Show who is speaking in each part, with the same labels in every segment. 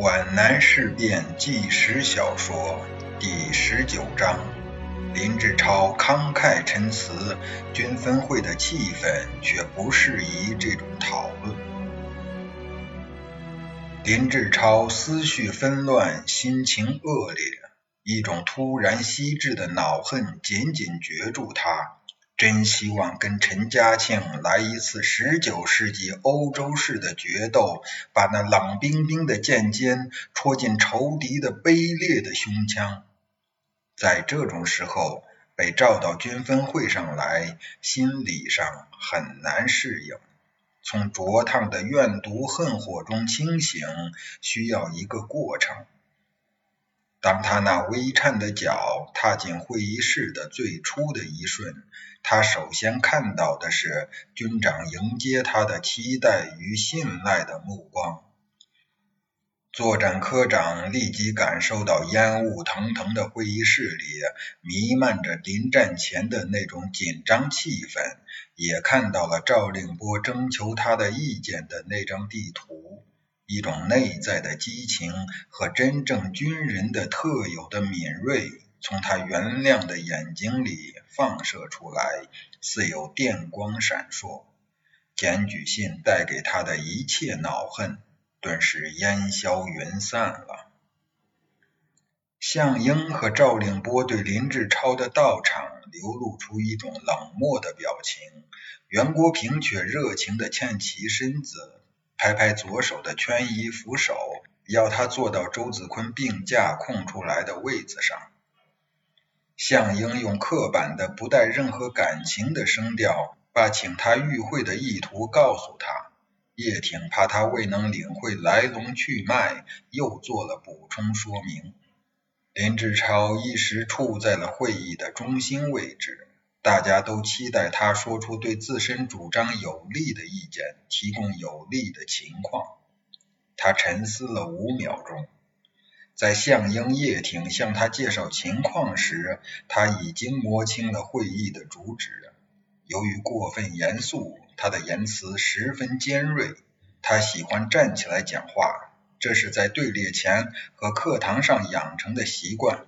Speaker 1: 皖南事变纪实小说第十九章：林志超慷慨陈词，军分会的气氛却不适宜这种讨论。林志超思绪纷乱，心情恶劣，一种突然袭至的恼恨紧紧攫住他。真希望跟陈嘉庆来一次十九世纪欧洲式的决斗，把那冷冰冰的剑尖戳进仇敌的卑劣的胸腔。在这种时候被召到军分会上来，心理上很难适应。从灼烫的怨毒恨火中清醒，需要一个过程。当他那微颤的脚踏进会议室的最初的一瞬，他首先看到的是军长迎接他的期待与信赖的目光。作战科长立即感受到烟雾腾腾的会议室里弥漫着临战前的那种紧张气氛，也看到了赵令波征求他的意见的那张地图。一种内在的激情和真正军人的特有的敏锐，从他圆亮的眼睛里放射出来，似有电光闪烁。检举信带给他的一切恼恨，顿时烟消云散了。向英和赵令波对林志超的到场流露出一种冷漠的表情，袁国平却热情地欠起身子。拍拍左手的圈衣扶手，要他坐到周子坤病假空出来的位子上。向英用刻板的、不带任何感情的声调，把请他与会的意图告诉他。叶挺怕他未能领会来龙去脉，又做了补充说明。林志超一时处在了会议的中心位置。大家都期待他说出对自身主张有利的意见，提供有利的情况。他沉思了五秒钟，在向英、叶挺向他介绍情况时，他已经摸清了会议的主旨。由于过分严肃，他的言辞十分尖锐。他喜欢站起来讲话，这是在队列前和课堂上养成的习惯。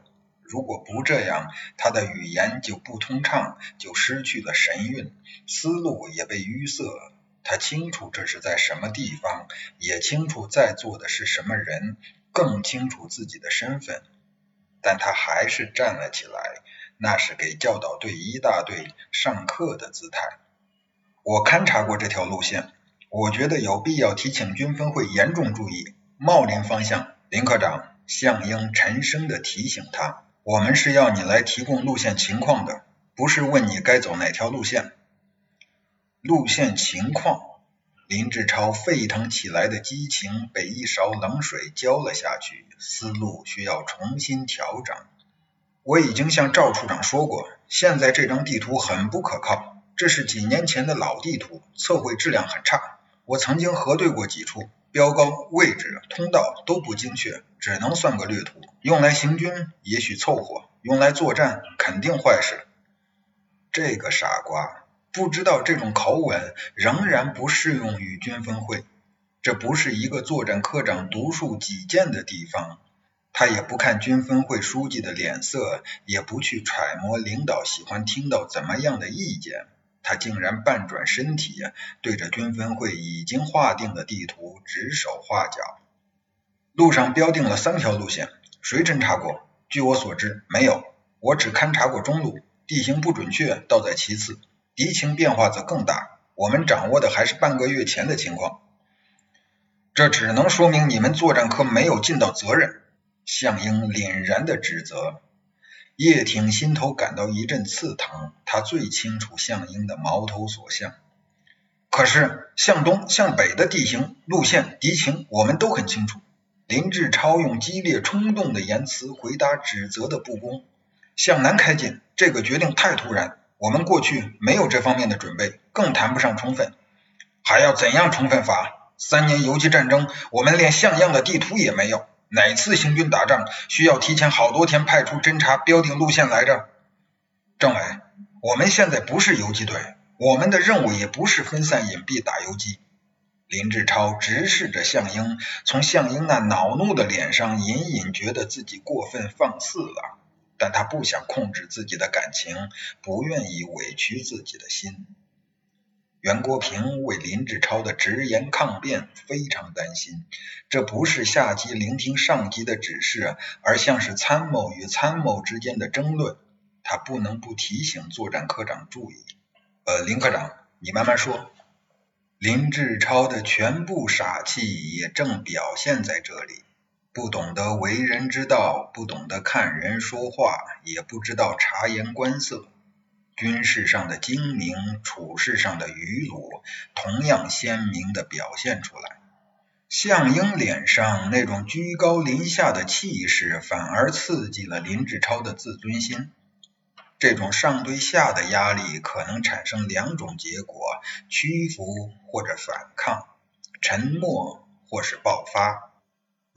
Speaker 1: 如果不这样，他的语言就不通畅，就失去了神韵，思路也被淤塞。他清楚这是在什么地方，也清楚在座的是什么人，更清楚自己的身份。但他还是站了起来，那是给教导队一大队上课的姿态。我勘察过这条路线，我觉得有必要提醒军分会严重注意茂林方向。林科长，向英沉声的提醒他。我们是要你来提供路线情况的，不是问你该走哪条路线。路线情况，林志超沸腾起来的激情被一勺冷水浇了下去，思路需要重新调整。我已经向赵处长说过，现在这张地图很不可靠，这是几年前的老地图，测绘质量很差。我曾经核对过几处。标高、位置、通道都不精确，只能算个略图。用来行军也许凑合，用来作战肯定坏事。这个傻瓜不知道这种口吻仍然不适用于军分会。这不是一个作战科长独树己见的地方。他也不看军分会书记的脸色，也不去揣摩领导喜欢听到怎么样的意见。他竟然半转身体，对着军分会已经划定的地图指手画脚。路上标定了三条路线，谁侦查过？据我所知，没有。我只勘察过中路，地形不准确倒在其次，敌情变化则更大。我们掌握的还是半个月前的情况。这只能说明你们作战科没有尽到责任。向英凛然的指责。叶挺心头感到一阵刺疼，他最清楚项英的矛头所向。可是向东、向北的地形、路线、敌情，我们都很清楚。林志超用激烈冲动的言辞回答指责的不公。向南开进，这个决定太突然，我们过去没有这方面的准备，更谈不上充分。还要怎样充分法？三年游击战争，我们连像样的地图也没有。哪次行军打仗需要提前好多天派出侦察标定路线来着？政委，我们现在不是游击队，我们的任务也不是分散隐蔽打游击。林志超直视着项英，从项英那恼怒的脸上隐隐觉得自己过分放肆了，但他不想控制自己的感情，不愿意委屈自己的心。袁国平为林志超的直言抗辩非常担心，这不是下级聆听上级的指示，而像是参谋与参谋之间的争论。他不能不提醒作战科长注意。呃，林科长，你慢慢说。林志超的全部傻气也正表现在这里，不懂得为人之道，不懂得看人说话，也不知道察言观色，军事上的精明，处事上的愚鲁，同样鲜明的表现出来。项英脸上那种居高临下的气势，反而刺激了林志超的自尊心。这种上对下的压力可能产生两种结果：屈服或者反抗，沉默或是爆发。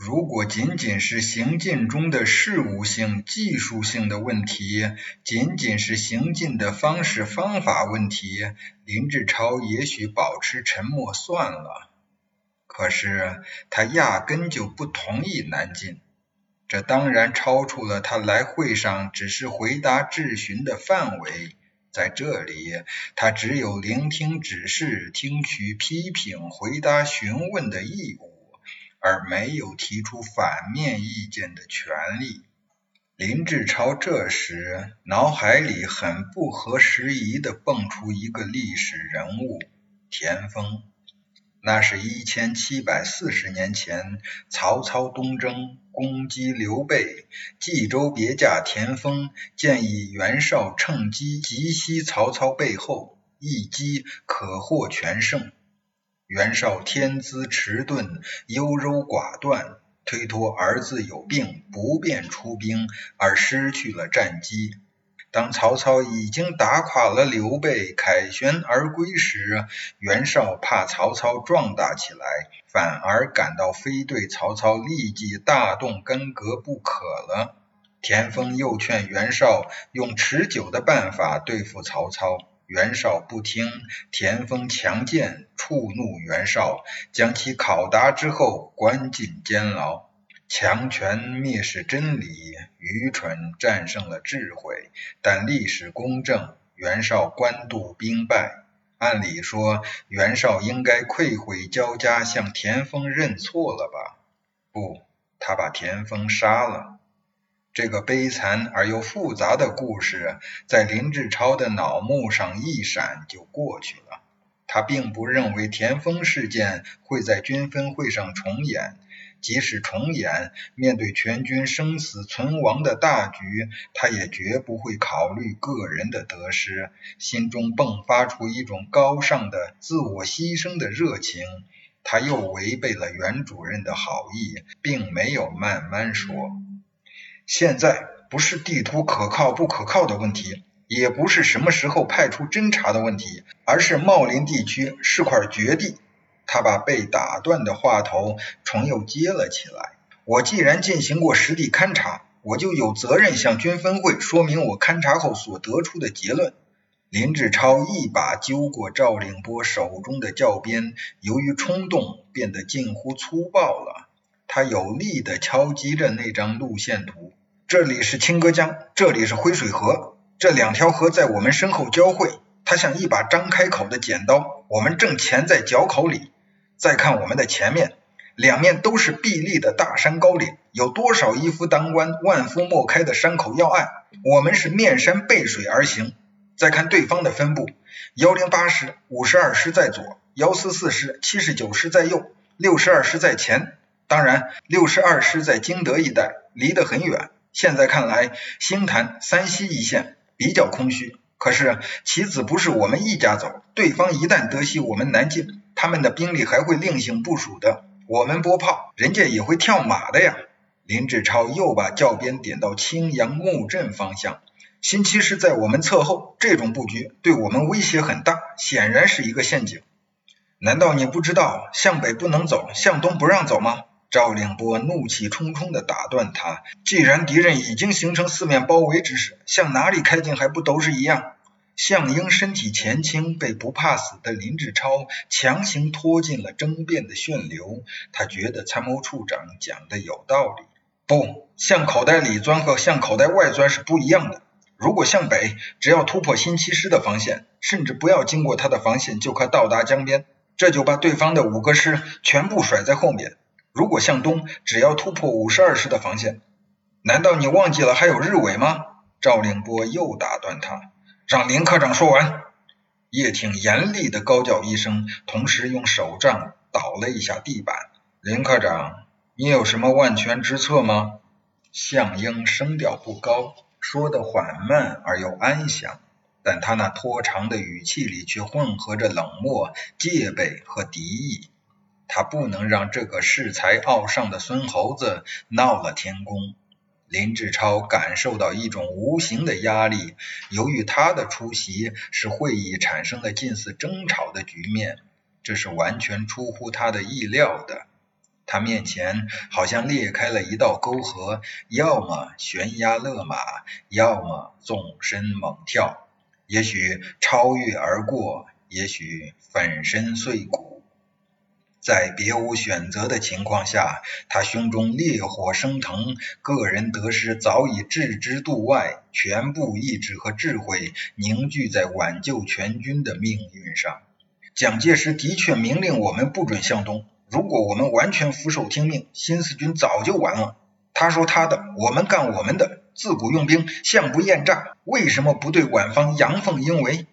Speaker 1: 如果仅仅是行进中的事务性、技术性的问题，仅仅是行进的方式方法问题，林志超也许保持沉默算了。可是他压根就不同意南进。这当然超出了他来会上只是回答质询的范围，在这里，他只有聆听指示、听取批评、回答询问的义务，而没有提出反面意见的权利。林志超这时脑海里很不合时宜的蹦出一个历史人物——田丰。那是一千七百四十年前，曹操东征。攻击刘备，冀州别驾田丰建议袁绍趁机急袭曹操背后，一击可获全胜。袁绍天资迟钝，优柔寡断，推脱儿子有病不便出兵，而失去了战机。当曹操已经打垮了刘备，凯旋而归时，袁绍怕曹操壮大起来，反而感到非对曹操立即大动干戈不可了。田丰又劝袁绍用持久的办法对付曹操，袁绍不听，田丰强谏，触怒袁绍，将其拷打之后关进监牢。强权蔑视真理，愚蠢战胜了智慧。但历史公正，袁绍官渡兵败。按理说，袁绍应该愧悔交加，向田丰认错了吧？不，他把田丰杀了。这个悲惨而又复杂的故事，在林志超的脑幕上一闪就过去了。他并不认为田丰事件会在军分会上重演。即使重演，面对全军生死存亡的大局，他也绝不会考虑个人的得失，心中迸发出一种高尚的自我牺牲的热情。他又违背了袁主任的好意，并没有慢慢说。现在不是地图可靠不可靠的问题，也不是什么时候派出侦察的问题，而是茂林地区是块绝地。他把被打断的话头重又接了起来。我既然进行过实地勘察，我就有责任向军分会说明我勘察后所得出的结论。林志超一把揪过赵令波手中的教鞭，由于冲动变得近乎粗暴了。他有力地敲击着那张路线图。这里是清歌江，这里是灰水河，这两条河在我们身后交汇。它像一把张开口的剪刀，我们正钳在脚口里。再看我们的前面，两面都是壁立的大山高岭，有多少一夫当关、万夫莫开的山口要隘？我们是面山背水而行。再看对方的分布，幺零八师、五十二师在左，幺四四师、七十九师在右，六十二师在前。当然，六十二师在荆德一带，离得很远。现在看来，星坛、三溪一线比较空虚。可是棋子不是我们一家走，对方一旦得悉我们南进。他们的兵力还会另行部署的，我们拨炮，人家也会跳马的呀。林志超又把教鞭点到青阳木镇方向，新七师在我们侧后，这种布局对我们威胁很大，显然是一个陷阱。难道你不知道向北不能走，向东不让走吗？赵令波怒气冲冲地打断他：既然敌人已经形成四面包围之势，向哪里开进还不都是一样？项英身体前倾，被不怕死的林志超强行拖进了争辩的漩流。他觉得参谋处长讲的有道理。不，向口袋里钻和向口袋外钻是不一样的。如果向北，只要突破新七师的防线，甚至不要经过他的防线，就可到达江边，这就把对方的五个师全部甩在后面。如果向东，只要突破五十二师的防线，难道你忘记了还有日伪吗？赵令波又打断他。让林科长说完。叶挺严厉的高叫一声，同时用手杖捣了一下地板。林科长，你有什么万全之策吗？项英声调不高，说的缓慢而又安详，但他那拖长的语气里却混合着冷漠、戒备和敌意。他不能让这个恃才傲上的孙猴子闹了天宫。林志超感受到一种无形的压力，由于他的出席，使会议产生了近似争吵的局面，这是完全出乎他的意料的。他面前好像裂开了一道沟壑，要么悬崖勒马，要么纵身猛跳，也许超越而过，也许粉身碎骨。在别无选择的情况下，他胸中烈火升腾，个人得失早已置之度外，全部意志和智慧凝聚在挽救全军的命运上。蒋介石的确明令我们不准向东，如果我们完全俯首听命，新四军早就完了。他说他的，我们干我们的，自古用兵，向不厌诈，为什么不对晚方阳奉阴违？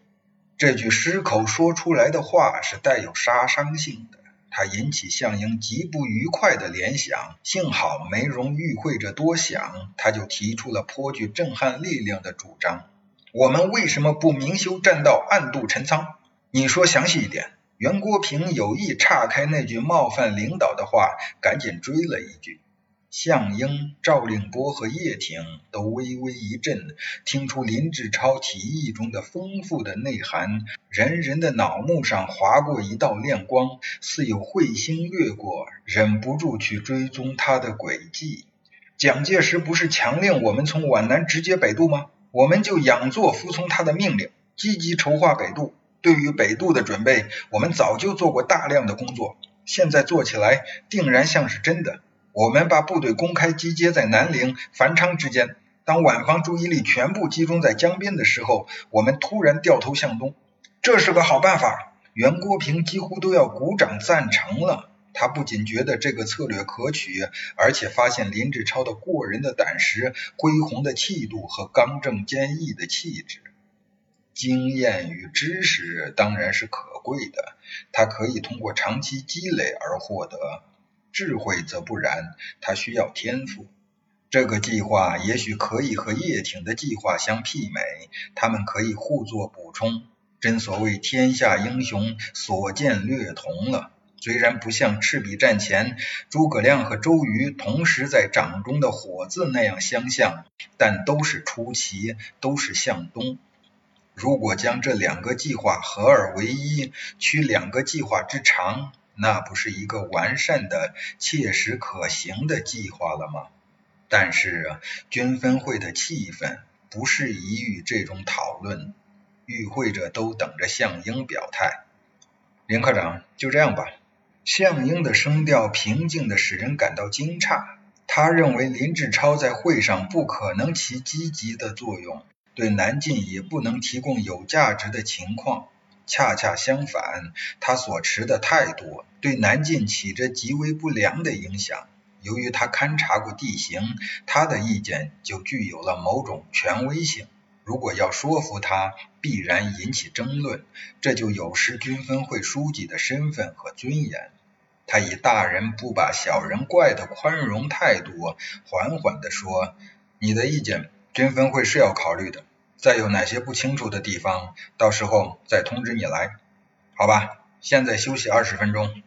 Speaker 1: 这句失口说出来的话是带有杀伤性的。他引起项英极不愉快的联想，幸好没容与会者多想，他就提出了颇具震撼力量的主张：我们为什么不明修栈道，暗度陈仓？你说详细一点。袁国平有意岔开那句冒犯领导的话，赶紧追了一句。项英、赵令波和叶挺都微微一震，听出林志超提议中的丰富的内涵，人人的脑目上划过一道亮光，似有彗星掠过，忍不住去追踪他的轨迹。蒋介石不是强令我们从皖南直接北渡吗？我们就仰作服从他的命令，积极筹划北渡。对于北渡的准备，我们早就做过大量的工作，现在做起来定然像是真的。我们把部队公开集结在南陵、繁昌之间。当皖方注意力全部集中在江边的时候，我们突然掉头向东，这是个好办法。袁国平几乎都要鼓掌赞成了。他不仅觉得这个策略可取，而且发现林志超的过人的胆识、恢宏的气度和刚正坚毅的气质。经验与知识当然是可贵的，他可以通过长期积累而获得。智慧则不然，他需要天赋。这个计划也许可以和叶挺的计划相媲美，他们可以互作补充。真所谓天下英雄所见略同了。虽然不像赤壁战前诸葛亮和周瑜同时在掌中的火字那样相像，但都是出奇，都是向东。如果将这两个计划合二为一，取两个计划之长。那不是一个完善的、切实可行的计划了吗？但是军分会的气氛不适宜于这种讨论，与会者都等着项英表态。林科长，就这样吧。项英的声调平静的使人感到惊诧。他认为林志超在会上不可能起积极的作用，对南进也不能提供有价值的情况。恰恰相反，他所持的态度对南进起着极为不良的影响。由于他勘察过地形，他的意见就具有了某种权威性。如果要说服他，必然引起争论，这就有失军分会书记的身份和尊严。他以大人不把小人怪的宽容态度，缓缓地说：“你的意见，军分会是要考虑的。”再有哪些不清楚的地方，到时候再通知你来，好吧？现在休息二十分钟。